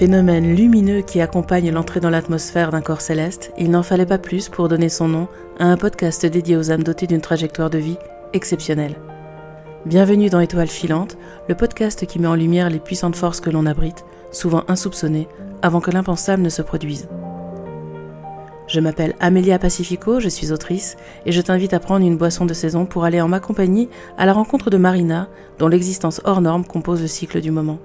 Phénomène lumineux qui accompagne l'entrée dans l'atmosphère d'un corps céleste, il n'en fallait pas plus pour donner son nom à un podcast dédié aux âmes dotées d'une trajectoire de vie exceptionnelle. Bienvenue dans Étoile filante, le podcast qui met en lumière les puissantes forces que l'on abrite, souvent insoupçonnées, avant que l'impensable ne se produise. Je m'appelle Amelia Pacifico, je suis autrice, et je t'invite à prendre une boisson de saison pour aller en ma compagnie à la rencontre de Marina, dont l'existence hors norme compose le cycle du moment.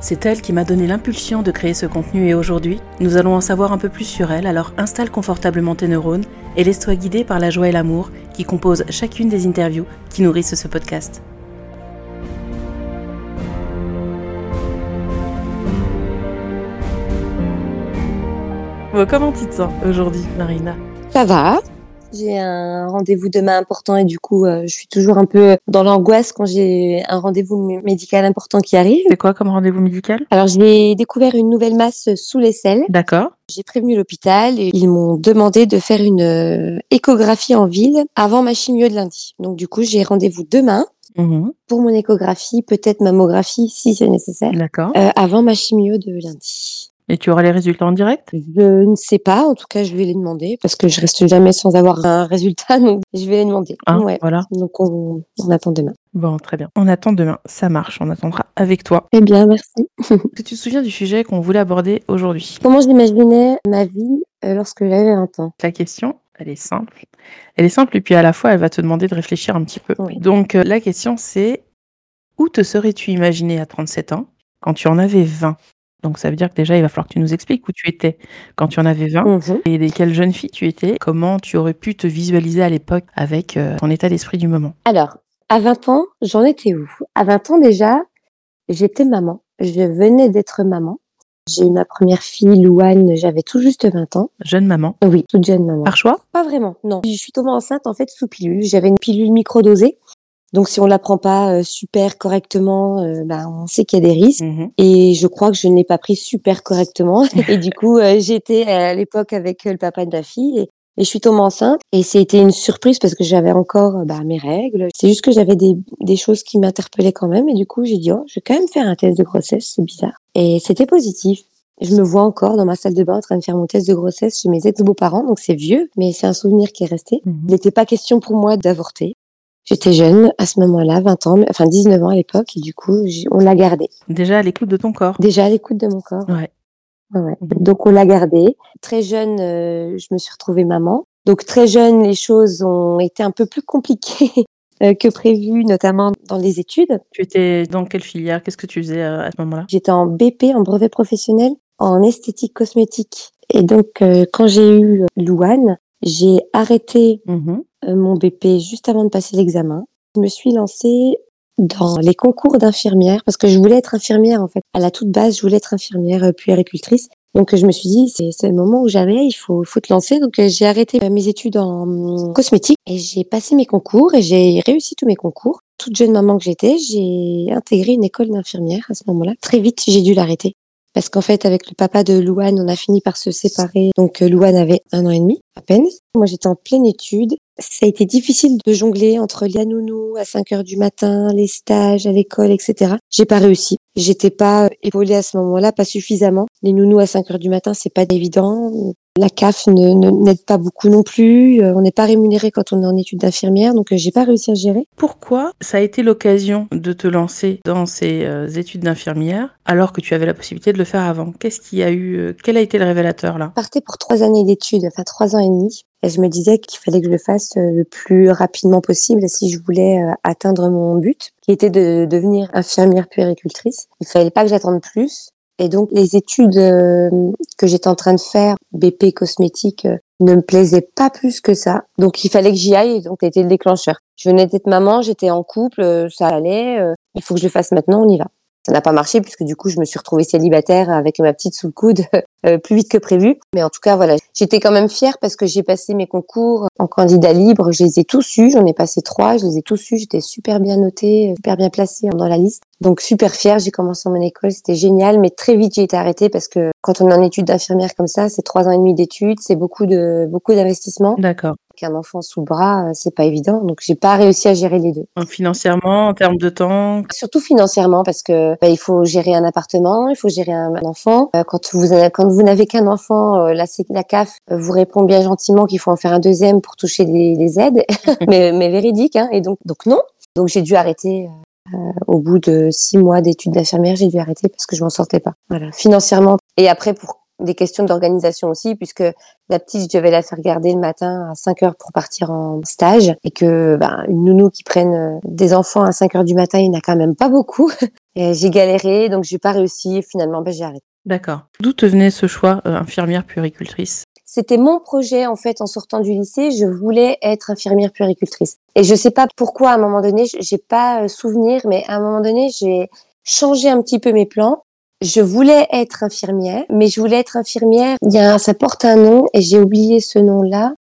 C'est elle qui m'a donné l'impulsion de créer ce contenu et aujourd'hui, nous allons en savoir un peu plus sur elle, alors installe confortablement tes neurones et laisse-toi guider par la joie et l'amour qui composent chacune des interviews qui nourrissent ce podcast. Comment tu te sens aujourd'hui, Marina? Ça va. J'ai un rendez-vous demain important et du coup, euh, je suis toujours un peu dans l'angoisse quand j'ai un rendez-vous médical important qui arrive. C'est quoi comme rendez-vous médical? Alors, j'ai découvert une nouvelle masse sous l'aisselle. D'accord. J'ai prévenu l'hôpital et ils m'ont demandé de faire une euh, échographie en ville avant ma chimio de lundi. Donc, du coup, j'ai rendez-vous demain Mhm. pour mon échographie, peut-être mammographie si c'est nécessaire, D'accord. euh, avant ma chimio de lundi. Et tu auras les résultats en direct? Je ne sais pas, en tout cas, je vais les demander parce que je reste jamais sans avoir un résultat, donc je vais les demander. Ouais. Voilà. Donc on, on attend demain. Bon, très bien. On attend demain. Ça marche. On attendra avec toi. Eh bien, merci. Est-ce que tu te souviens du sujet qu'on voulait aborder aujourd'hui? Comment j'imaginais ma vie euh, lorsque j'avais 20 ans? La question, elle est simple. Elle est simple et puis à la fois, elle va te demander de réfléchir un petit peu. Oui. Donc, euh, la question, c'est où te serais-tu imaginé à 37 ans quand tu en avais 20 Donc, ça veut dire que déjà, il va falloir que tu nous expliques où tu étais quand tu en avais 20 Mhm. et quelle jeune fille tu étais, comment tu aurais pu te visualiser à l'époque avec euh, ton état d'esprit du moment? Alors, à 20 ans, j'en étais où? À 20 ans déjà, j'étais maman. Je venais d'être maman. J'ai eu ma première fille, Louane, j'avais tout juste 20 ans. Jeune maman? Oui, toute jeune maman. Par choix? Pas vraiment, non. Je suis tombée enceinte en fait sous pilule. J'avais une pilule microdosée. Donc si on la prend pas euh, super correctement, euh, bah, on sait qu'il y a des risques. Mhm. Et je crois que je ne l'ai pas pris super correctement. Et du coup, euh, j'étais à l'époque avec euh, le papa de ma fille et, et je suis tombée enceinte. Et c'était une surprise parce que j'avais encore euh, bah, mes règles. C'est juste que j'avais des, des choses qui m'interpellaient quand même. Et du coup, j'ai dit, oh, je vais quand même faire un test de grossesse. C'est bizarre. Et c'était positif. Je me vois encore dans ma salle de bain en train de faire mon test de grossesse chez mes ex-beaux-parents. Donc c'est vieux, mais c'est un souvenir qui est resté. Mhm. Il n'était pas question pour moi d'avorter. J'étais jeune à ce moment-là, 20 ans, enfin 19 ans à l'époque, et du coup, on l'a gardé. Déjà à l'écoute de ton corps. Déjà à l'écoute de mon corps. Ouais. Ouais. Mhm. Donc on l'a gardé. Très jeune, euh, je me suis retrouvée maman. Donc très jeune, les choses ont été un peu plus compliquées euh, que prévu, notamment dans les études. Tu étais dans quelle filière? Qu'est-ce que tu faisais euh, à ce moment-là? J'étais en BP, en brevet professionnel, en esthétique cosmétique. Et donc euh, quand j'ai eu Louane, j'ai arrêté Mhm. euh, mon BP juste avant de passer l'examen. Je me suis lancée dans les concours d'infirmière parce que je voulais être infirmière en fait. À la toute base, je voulais être infirmière euh, puéricultrice. Donc euh, je me suis dit c'est le moment où j'avais, il faut faut te lancer. Donc euh, j'ai arrêté mes études en hum, cosmétique et j'ai passé mes concours et j'ai réussi tous mes concours. Toute jeune maman que j'étais, j'ai intégré une école d'infirmière à ce moment-là. Très vite, j'ai dû l'arrêter. Parce qu'en fait, avec le papa de Louane, on a fini par se séparer. Donc, Louane avait un an et demi, à peine. Moi, j'étais en pleine étude. Ça a été difficile de jongler entre la nounou à 5 heures du matin, les stages à l'école, etc. J'ai pas réussi. J'étais pas épaulée à ce moment-là, pas suffisamment. Les nounous à 5 heures du matin, c'est pas évident. La CAF ne, n'aide pas beaucoup non plus. Euh, On n'est pas rémunéré quand on est en études d'infirmière, donc euh, j'ai pas réussi à gérer. Pourquoi ça a été l'occasion de te lancer dans ces euh, études d'infirmière alors que tu avais la possibilité de le faire avant? Qu'est-ce qui a eu euh, Quel a été le révélateur là? Partais pour trois années d'études, enfin trois ans et Et je me disais qu'il fallait que je le fasse euh, le plus rapidement possible si je voulais euh, atteindre mon but, qui était de devenir infirmière puéricultrice. Il fallait pas que j'attende plus. Et donc les études euh, que j'étais en train de faire, BP cosmétique, ne me plaisaient pas plus que ça. Donc il fallait que j'y aille. Donc c'était le déclencheur. Je venais d'être maman, j'étais en couple, ça allait. il faut que je le fasse maintenant, on y va. Ça n'a pas marché puisque du coup je me suis retrouvée célibataire avec ma petite sous le coude euh, plus vite que prévu. Mais en tout cas, voilà, j'étais quand même fière parce que j'ai passé mes concours en candidat libre. Je les ai tous eus. J'en ai passé trois. Je les ai tous eus. J'étais super bien notée, super bien placée dans la liste. Donc super fière. J'ai commencé mon école. C'était génial. Mais très vite, j'ai été arrêtée parce que quand on est en études d'infirmière comme ça, c'est trois ans et demi d'études. C'est beaucoup de, beaucoup d'investissement. D'accord. Qu'un enfant sous le bras, c'est pas évident. Donc j'ai pas réussi à gérer les deux. financièrement, en termes de temps? Surtout financièrement parce que bah, il faut gérer un appartement, il faut gérer un, enfant. quand vous quand vous n'avez qu'un enfant, la, la CAF vous répond bien gentiment qu'il faut en faire un deuxième pour toucher des, aides, mais, mais véridique. Hein. Et donc donc non. Donc j'ai dû arrêter euh, au bout de six mois d'études d'infirmière, j'ai dû arrêter parce que je m'en sortais pas. Voilà, financièrement. Et après, pour des questions d'organisation aussi, puisque la petite, je devais la faire garder le matin à 5 heures pour partir en stage, et que ben, une nounou qui prenne euh, des enfants à 5 heures du matin, il n'y en a quand même pas beaucoup. J'ai galéré, donc j'ai pas réussi. Finalement, ben, j'ai arrêté. D'accord. D'où te venait ce choix, euh, infirmière puéricultrice? C'était mon projet en fait en sortant du lycée. Je voulais être infirmière puéricultrice. Et je sais pas pourquoi à un moment donné, j'ai pas euh, souvenir, mais à un moment donné, j'ai changé un petit peu mes plans. Je voulais être infirmière, mais je voulais être infirmière. Il y a, ça porte un nom et j'ai oublié ce nom-là.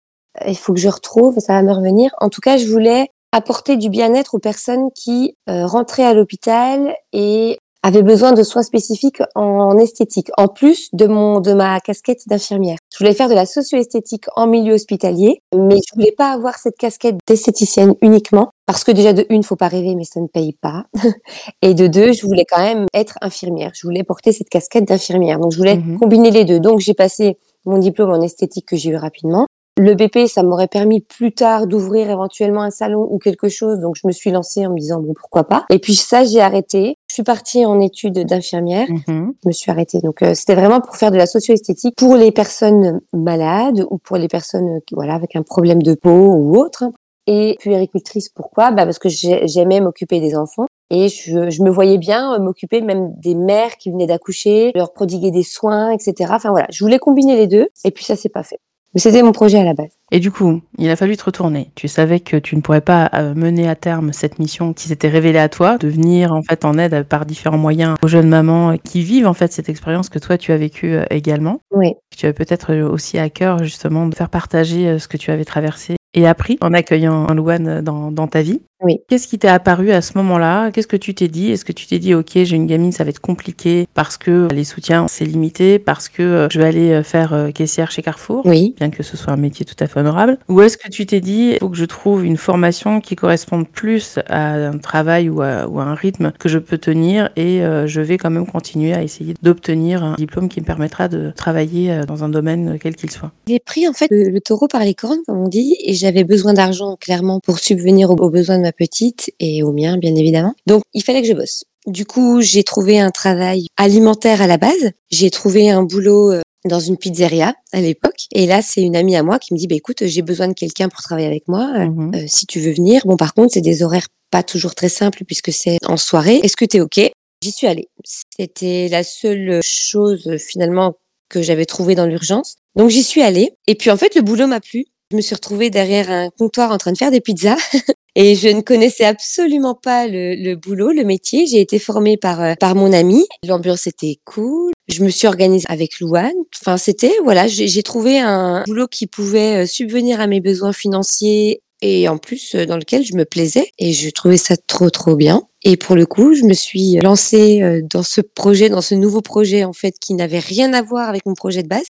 Il faut que je retrouve, ça va me revenir. En tout cas, je voulais apporter du bien-être aux personnes qui euh, rentraient à l'hôpital et avait besoin de soins spécifiques en esthétique, en plus de mon de ma casquette d'infirmière. Je voulais faire de la socio-esthétique en milieu hospitalier, mais je voulais pas avoir cette casquette d'esthéticienne uniquement parce que déjà de une, faut pas rêver, mais ça ne paye pas. Et de deux, je voulais quand même être infirmière. Je voulais porter cette casquette d'infirmière. Donc je voulais mhm. combiner les deux. Donc j'ai passé mon diplôme en esthétique que j'ai eu rapidement. Le BP, ça m'aurait permis plus tard d'ouvrir éventuellement un salon ou quelque chose. Donc, je me suis lancée en me disant, bon, pourquoi pas. Et puis ça, j'ai arrêté. Je suis partie en études d'infirmière. Mm-hmm. Je me suis arrêtée. Donc, euh, c'était vraiment pour faire de la socio-esthétique pour les personnes malades ou pour les personnes voilà, avec un problème de peau ou autre. Et puéricultrice, pourquoi? Bah Parce que j'aimais m'occuper des enfants. Et je, je me voyais bien euh, m'occuper même des mères qui venaient d'accoucher, leur prodiguer des soins, etc. Enfin voilà, je voulais combiner les deux. Et puis ça s'est pas fait. C'était mon projet à la base. Et du coup, il a fallu te retourner. Tu savais que tu ne pourrais pas euh, mener à terme cette mission qui s'était révélée à toi, de venir en fait en aide par différents moyens aux jeunes mamans qui vivent en fait cette expérience que toi tu as vécue euh, également. Oui. Tu avais peut-être aussi à cœur justement de faire partager euh, ce que tu avais traversé et appris en accueillant un Louane dans, dans ta vie. Oui. Qu'est-ce qui t'est apparu à ce moment-là? Qu'est-ce que tu t'es dit? Est-ce que tu t'es dit, ok, j'ai une gamine, ça va être compliqué parce que les soutiens, c'est limité, parce que euh, je vais aller euh, faire euh, caissière chez Carrefour, oui. bien que ce soit un métier tout à fait honorable? Ou est-ce que tu t'es dit, il faut que je trouve une formation qui corresponde plus à un travail ou à, ou à un rythme que je peux tenir et je vais quand même continuer à essayer d'obtenir un diplôme qui me permettra de travailler dans un domaine quel qu'il soit? J'ai pris en fait le, taureau par les cornes, comme on dit, et j'avais besoin d'argent clairement pour subvenir aux besoins de petite et au mien, bien évidemment. Donc, il fallait que je bosse. Du coup, j'ai trouvé un travail alimentaire à la base. J'ai trouvé un boulot euh, dans une pizzeria à l'époque. Et là, c'est une amie à moi qui me dit, bah, écoute, j'ai besoin de quelqu'un pour travailler avec moi. Euh, mhm. euh, si tu veux venir. Bon, par contre, c'est des horaires pas toujours très simples puisque c'est en soirée. Est-ce que tu es OK? J'y suis allée. C'était la seule chose finalement que j'avais trouvé dans l'urgence. Donc j'y suis allée. Et puis en fait, le boulot m'a plu. Je me suis retrouvée derrière un comptoir en train de faire des pizzas et je ne connaissais absolument pas le, le boulot, le métier. J'ai été formée par euh, par mon ami. L'ambiance était cool. Je me suis organisée avec Louane. Enfin, c'était voilà, j'ai trouvé un boulot qui pouvait euh, subvenir à mes besoins financiers et en plus euh, dans lequel je me plaisais et je trouvais ça trop trop bien. Et pour le coup, je me suis lancée dans ce projet, dans ce nouveau projet en fait qui n'avait rien à voir avec mon projet de base.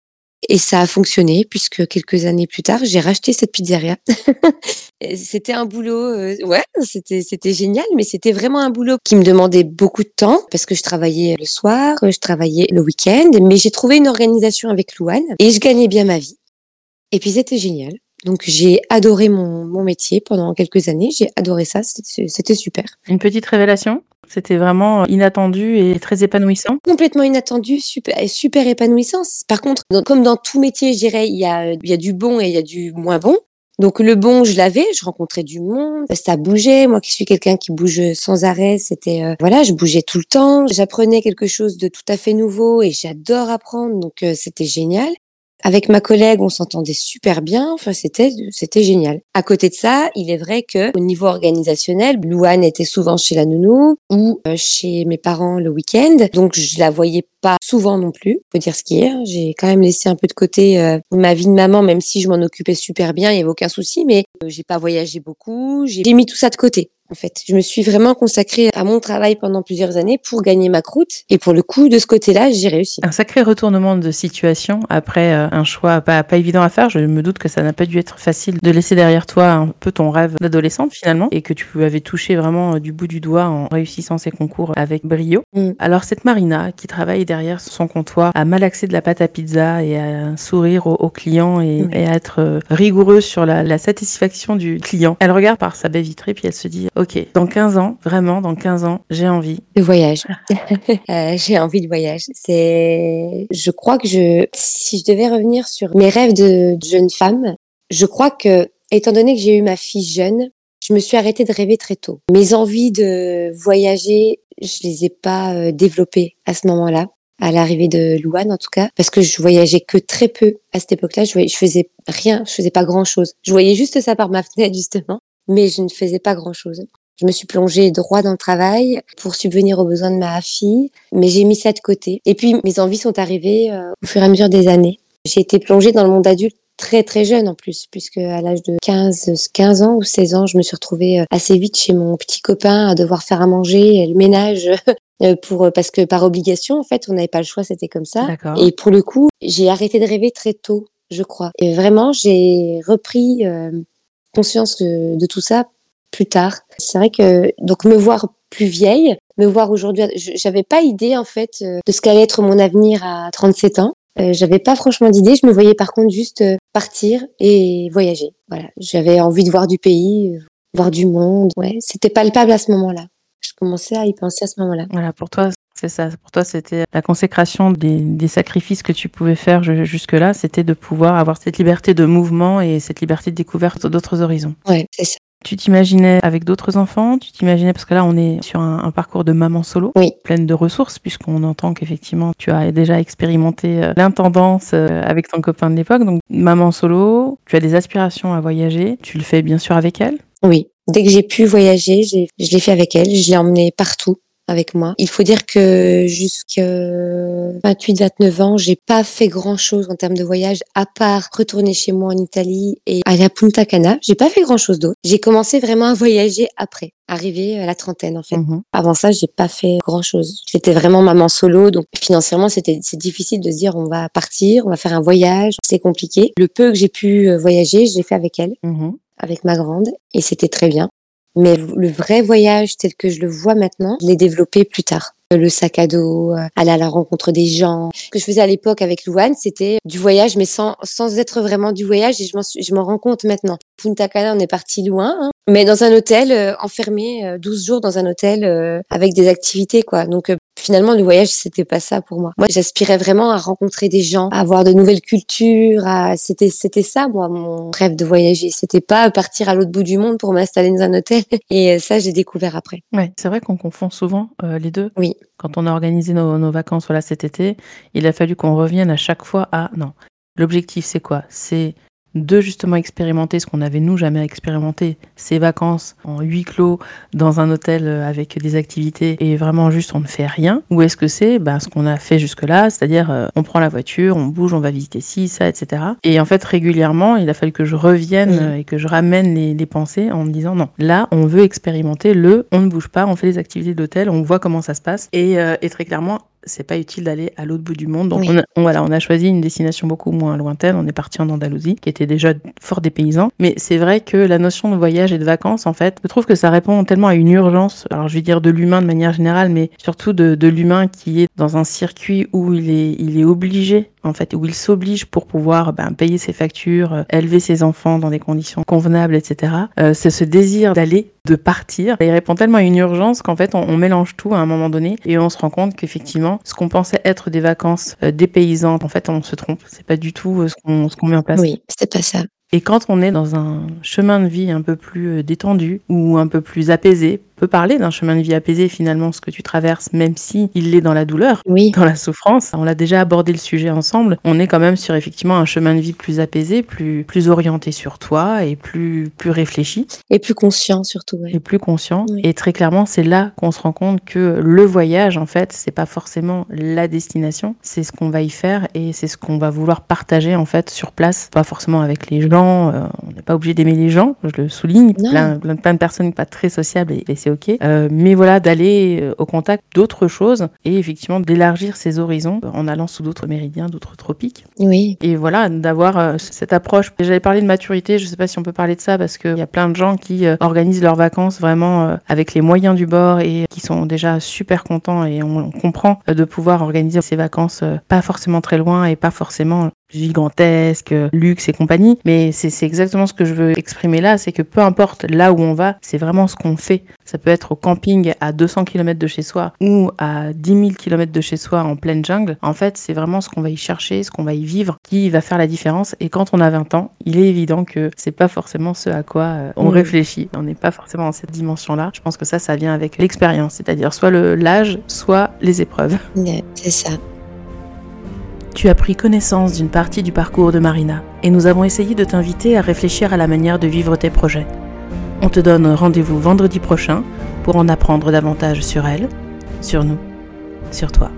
Et ça a fonctionné puisque quelques années plus tard, j'ai racheté cette pizzeria. c'était un boulot, euh, ouais, c'était c'était génial, mais c'était vraiment un boulot qui me demandait beaucoup de temps parce que je travaillais le soir, je travaillais le week-end, mais j'ai trouvé une organisation avec Louane et je gagnais bien ma vie. Et puis c'était génial. Donc j'ai adoré mon, mon métier pendant quelques années, j'ai adoré ça, c'était super. Une petite révélation c'était vraiment inattendu et très épanouissant. Complètement inattendu, super, super épanouissant. Par contre, comme dans tout métier, je dirais, il y a, il y a du bon et il y a du moins bon. Donc le bon, je l'avais, je rencontrais du monde, ça bougeait. Moi qui suis quelqu'un qui bouge sans arrêt, c'était euh, voilà, je bougeais tout le temps. J'apprenais quelque chose de tout à fait nouveau et j'adore apprendre, donc euh, c'était génial. Avec ma collègue, on s'entendait super bien. Enfin, c'était c'était génial. À côté de ça, il est vrai que au niveau organisationnel, Louane était souvent chez la nounou ou euh, chez mes parents le week-end, donc je la voyais pas souvent non plus. Faut dire ce qui est. Hein. J'ai quand même laissé un peu de côté euh, ma vie de maman, même si je m'en occupais super bien, il y avait aucun souci. Mais euh, j'ai pas voyagé beaucoup. J'ai mis tout ça de côté. En fait. Je me suis vraiment consacrée à mon travail pendant plusieurs années pour gagner ma croûte. Et pour le coup, de ce côté-là, j'ai réussi. Un sacré retournement de situation après euh, un choix pas, pas évident à faire. Je me doute que ça n'a pas dû être facile de laisser derrière toi un peu ton rêve d'adolescente finalement et que tu avais touché vraiment euh, du bout du doigt en réussissant ces concours avec brio. Mm. Alors cette Marina qui travaille derrière son comptoir à malaxer de la pâte à pizza et à sourire aux, clients et, mm. et, à être euh, rigoureuse sur la, la satisfaction du client. Elle regarde par sa baie vitrée puis elle se dit dans 15 ans vraiment dans 15 ans j'ai envie de voyage. euh, j'ai envie de voyage. C'est je crois que je si je devais revenir sur mes rêves de, jeune femme, je crois que étant donné que j'ai eu ma fille jeune, je me suis arrêtée de rêver très tôt. Mes envies de voyager, je les ai pas euh, développées à ce moment-là, à l'arrivée de Louane en tout cas, parce que je voyageais que très peu à cette époque-là. Je, je faisais rien, je faisais pas grand-chose. Je voyais juste ça par ma fenêtre justement, mais je ne faisais pas grand-chose. Je me suis plongée droit dans le travail pour subvenir aux besoins de ma fille, mais j'ai mis ça de côté. Et puis mes envies sont arrivées euh, au fur et à mesure des années. J'ai été plongée dans le monde adulte très très jeune en plus, puisque à l'âge de 15, 15 ans ou 16 ans, je me suis retrouvée euh, assez vite chez mon petit copain à devoir faire à manger, le ménage. Euh, pour parce que par obligation en fait on n'avait pas le choix c'était comme ça et pour le coup j'ai arrêté de rêver très tôt je crois et vraiment j'ai repris euh, conscience de, tout ça plus tard c'est vrai que donc me voir plus vieille me voir aujourd'hui j'avais pas idée en fait de ce qu'allait être mon avenir à 37 ans euh, j'avais pas franchement d'idée. Je me voyais par contre juste euh, partir et voyager. Voilà, j'avais envie de voir du pays, euh, voir du monde. Ouais, c'était palpable à ce moment-là. Je commençais à y penser à ce moment-là. Voilà, pour toi, c'est ça. Pour toi, c'était la consécration des, des, sacrifices que tu pouvais faire jusque-là. C'était de pouvoir avoir cette liberté de mouvement et cette liberté de découverte d'autres horizons. Ouais, c'est ça. Tu t'imaginais avec d'autres enfants? Tu t'imaginais, parce que là, on est sur un, un parcours de maman solo, oui. pleine de ressources, puisqu'on entend qu'effectivement, tu as déjà expérimenté euh, l'intendance euh, avec ton copain de l'époque. Donc, maman solo, tu as des aspirations à voyager. Tu le fais bien sûr avec elle? Oui. Dès que j'ai pu voyager, je l'ai fait avec elle. Je l'ai emmenée partout avec moi. Il faut dire que jusqu'à 28-29 ans, j'ai pas fait grand chose en termes de voyage, à part retourner chez moi en Italie et aller à Punta Cana. J'ai pas fait grand chose d'autre. J'ai commencé vraiment à voyager après, arrivé à la trentaine en fait. Mmh Avant ça, j'ai pas fait grand chose. J'étais vraiment maman solo, donc financièrement, c'était c'est difficile de se dire on va partir, on va faire un voyage. C'est compliqué. Le peu que j'ai pu euh, voyager, je l'ai fait avec elle. Mmh avec ma grande et c'était très bien. Mais le vrai voyage tel que je le vois maintenant, je l'ai développé plus tard. Le sac à dos, euh, aller à la rencontre des gens. Ce que je faisais à l'époque avec Louane, c'était du voyage, mais sans, sans être vraiment du voyage. Et je m'en, je m'en rends compte maintenant. Punta Cana, on est parti loin, hein, mais dans un hôtel, euh, enfermé euh, 12 jours dans un hôtel euh, avec des activités, quoi. Donc euh, finalement, le voyage, c'était pas ça pour moi. Moi, j'aspirais vraiment à rencontrer des gens, à avoir de nouvelles cultures. À... C'était, c'était ça, moi, mon rêve de voyager. C'était pas partir à l'autre bout du monde pour m'installer dans un hôtel. Et ça, j'ai découvert après. Ouais, c'est vrai qu'on confond souvent euh, les deux. Oui. Quand on a organisé nos, nos vacances, voilà, cet été, il a fallu qu'on revienne à chaque fois à non. L'objectif, c'est quoi? C'est de justement expérimenter ce qu'on avait nous jamais expérimenté, ces vacances en huis clos dans un hôtel avec des activités et vraiment juste on ne fait rien Ou est-ce que c'est? Ben, ce qu'on a fait jusque-là, c'est-à-dire euh, on prend la voiture, on bouge, on va visiter ci, ça, etc. Et en fait régulièrement, il a fallu que je revienne Mmh. et que je ramène les, les pensées en me disant non, là on veut expérimenter le on ne bouge pas, on fait les activités d'hôtel, on voit comment ça se passe et, euh, et très clairement c'est pas utile d'aller à l'autre bout du monde. Donc Oui. on, a, on- voilà, on a choisi une destination beaucoup moins lointaine. On est parti en Andalousie, qui était déjà fort dépaysant. Mais c'est vrai que la notion de voyage et de vacances, en fait, je trouve que ça répond tellement à une urgence. Alors je vais dire de l'humain de manière générale, mais surtout de, de l'humain qui est dans un circuit où il est, il est obligé en fait, où il s'oblige pour pouvoir ben, payer ses factures, euh, élever ses enfants dans des conditions convenables, etc. Euh, c'est ce désir d'aller, de partir. Et il répond tellement à une urgence qu'en fait, on, mélange tout à un moment donné et on se rend compte qu'effectivement, ce qu'on pensait être des vacances euh, dépaysantes, en fait, on se trompe. C'est pas du tout euh, ce qu'on met en place. Oui, c'était pas ça. Et quand on est dans un chemin de vie un peu plus euh, détendu ou un peu plus apaisé, peut parler d'un chemin de vie apaisé finalement ce que tu traverses, même si il est dans la douleur, Oui, dans la souffrance. On l'a déjà abordé le sujet ensemble. On est quand même sur effectivement un chemin de vie plus apaisé, plus plus orienté sur toi et plus plus réfléchi et plus conscient surtout. ouais. et plus conscient. Oui. Et très clairement, c'est là qu'on se rend compte que le voyage, en fait, c'est pas forcément la destination, c'est ce qu'on va y faire et c'est ce qu'on va vouloir partager en fait sur place, pas forcément avec les gens gens, euh, on n'est pas obligé d'aimer les gens, je le souligne, plein, plein, plein, de personnes pas très sociables et, c'est ok. Euh, mais voilà, d'aller euh, au contact d'autres choses et effectivement d'élargir ses horizons en allant sous d'autres méridiens, d'autres tropiques. Oui. Et voilà, d'avoir cette approche. J'avais parlé de maturité, je sais pas si on peut parler de ça parce qu'il y a plein de gens qui organisent leurs vacances vraiment avec les moyens du bord et qui sont déjà super contents et on, on comprend de pouvoir organiser ces vacances pas forcément très loin et pas forcément gigantesque, luxe et compagnie. Mais c'est exactement ce que je veux exprimer là, c'est que peu importe là où on va, c'est vraiment ce qu'on fait. Ça peut être au camping à 200 km de chez soi ou à 10 000 km de chez soi en pleine jungle. En fait, c'est vraiment ce qu'on va y chercher, ce qu'on va y vivre qui va faire la différence. Et quand on a 20 ans, il est évident que c'est pas forcément ce à quoi euh, on réfléchit. On n'est pas forcément dans cette dimension-là. Je pense que ça, ça vient avec l'expérience, c'est-à-dire soit l'âge, soit les épreuves. c'est ça. Tu as pris connaissance d'une partie du parcours de Marina et nous avons essayé de t'inviter à réfléchir à la manière de vivre tes projets. On te donne rendez-vous vendredi prochain pour en apprendre davantage sur elle, sur nous, sur toi.